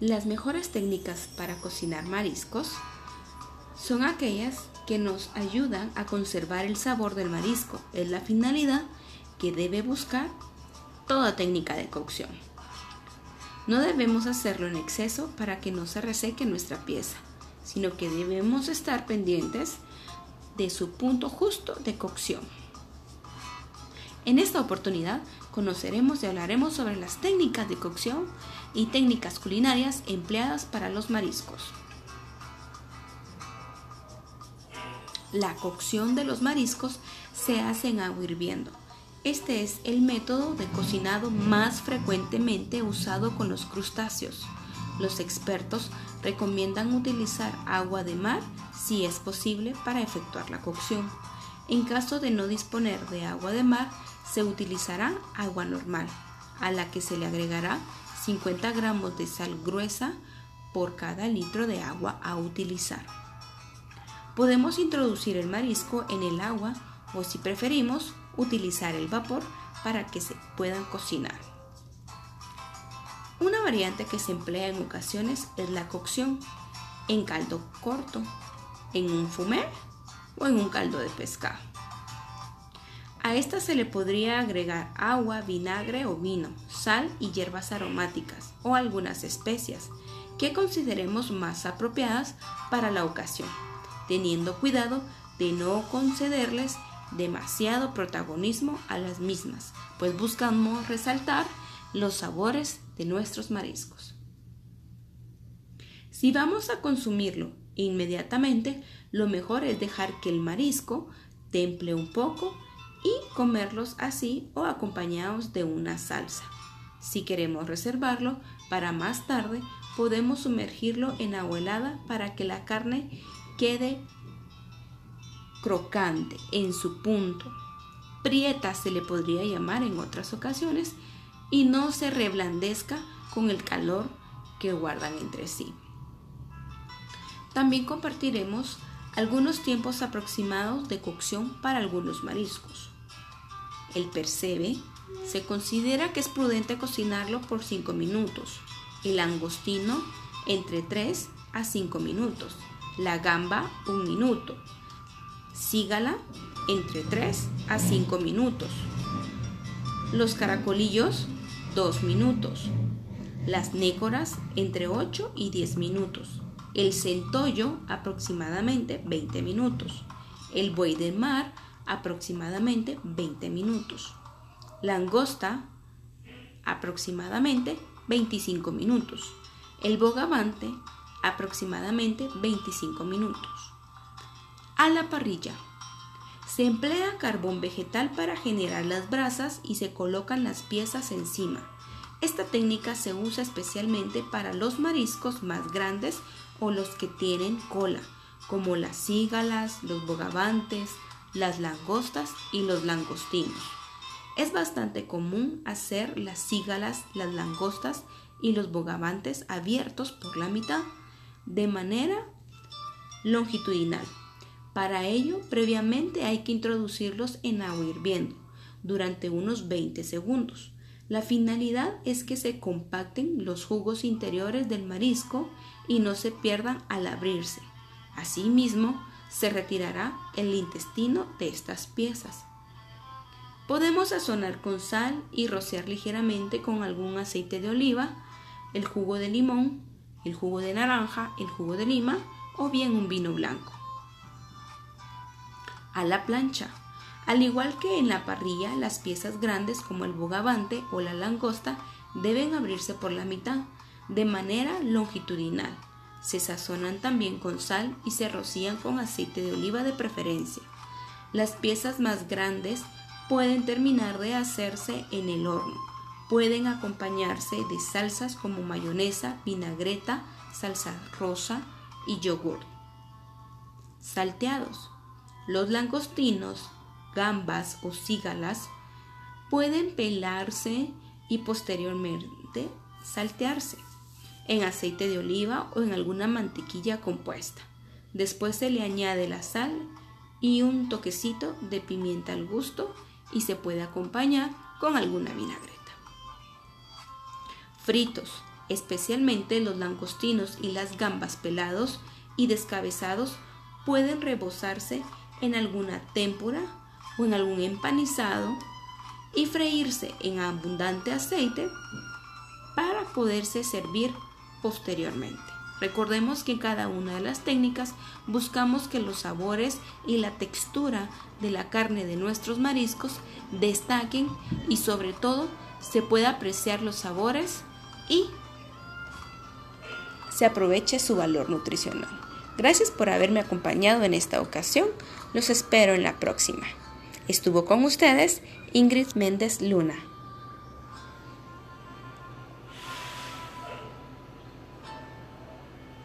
Las mejores técnicas para cocinar mariscos son aquellas que nos ayudan a conservar el sabor del marisco. Es la finalidad que debe buscar toda técnica de cocción. No debemos hacerlo en exceso para que no se reseque nuestra pieza, sino que debemos estar pendientes de su punto justo de cocción. En esta oportunidad conoceremos y hablaremos sobre las técnicas de cocción y técnicas culinarias empleadas para los mariscos. La cocción de los mariscos se hace en agua hirviendo. Este es el método de cocinado más frecuentemente usado con los crustáceos. Los expertos recomiendan utilizar agua de mar si es posible para efectuar la cocción. En caso de no disponer de agua de mar, se utilizará agua normal, a la que se le agregará 50 gramos de sal gruesa por cada litro de agua a utilizar. Podemos introducir el marisco en el agua o si preferimos utilizar el vapor para que se puedan cocinar. Una variante que se emplea en ocasiones es la cocción en caldo corto, en un fumé o en un caldo de pescado. A esta se le podría agregar agua, vinagre o vino, sal y hierbas aromáticas o algunas especias que consideremos más apropiadas para la ocasión, teniendo cuidado de no concederles demasiado protagonismo a las mismas, pues buscamos resaltar los sabores de nuestros mariscos. Si vamos a consumirlo inmediatamente, lo mejor es dejar que el marisco temple un poco y comerlos así o acompañados de una salsa. Si queremos reservarlo para más tarde, podemos sumergirlo en agua helada para que la carne quede crocante en su punto. Prieta se le podría llamar en otras ocasiones y no se reblandezca con el calor que guardan entre sí. También compartiremos algunos tiempos aproximados de cocción para algunos mariscos. El percebe se considera que es prudente cocinarlo por 5 minutos. El langostino entre 3 a 5 minutos. La gamba 1 minuto. Sígala entre 3 a 5 minutos. Los caracolillos 2 minutos. Las nécoras entre 8 y 10 minutos. El centollo aproximadamente 20 minutos. El buey de mar aproximadamente 20 minutos. Langosta, aproximadamente 25 minutos. El bogavante, aproximadamente 25 minutos. A la parrilla. Se emplea carbón vegetal para generar las brasas y se colocan las piezas encima. Esta técnica se usa especialmente para los mariscos más grandes o los que tienen cola, como las cígalas, los bogavantes, las langostas y los langostinos. Es bastante común hacer las cígalas, las langostas y los bogavantes abiertos por la mitad de manera longitudinal. Para ello, previamente hay que introducirlos en agua hirviendo durante unos 20 segundos. La finalidad es que se compacten los jugos interiores del marisco y no se pierdan al abrirse. Asimismo, se retirará el intestino de estas piezas. Podemos sazonar con sal y rociar ligeramente con algún aceite de oliva, el jugo de limón, el jugo de naranja, el jugo de lima o bien un vino blanco. A la plancha. Al igual que en la parrilla, las piezas grandes como el bogavante o la langosta deben abrirse por la mitad, de manera longitudinal se sazonan también con sal y se rocían con aceite de oliva de preferencia. Las piezas más grandes pueden terminar de hacerse en el horno. Pueden acompañarse de salsas como mayonesa, vinagreta, salsa rosa y yogur. Salteados. Los langostinos, gambas o cígalas pueden pelarse y posteriormente saltearse en aceite de oliva o en alguna mantequilla compuesta. Después se le añade la sal y un toquecito de pimienta al gusto y se puede acompañar con alguna vinagreta. Fritos. especialmente los langostinos y las gambas pelados y descabezados, pueden rebozarse en alguna témpora o en algún empanizado y freírse en abundante aceite para poderse servir posteriormente. Recordemos que en cada una de las técnicas buscamos que los sabores y la textura de la carne de nuestros mariscos destaquen y sobre todo se pueda apreciar los sabores y se aproveche su valor nutricional. Gracias por haberme acompañado en esta ocasión. Los espero en la próxima. Estuvo con ustedes Ingrid Méndez Luna.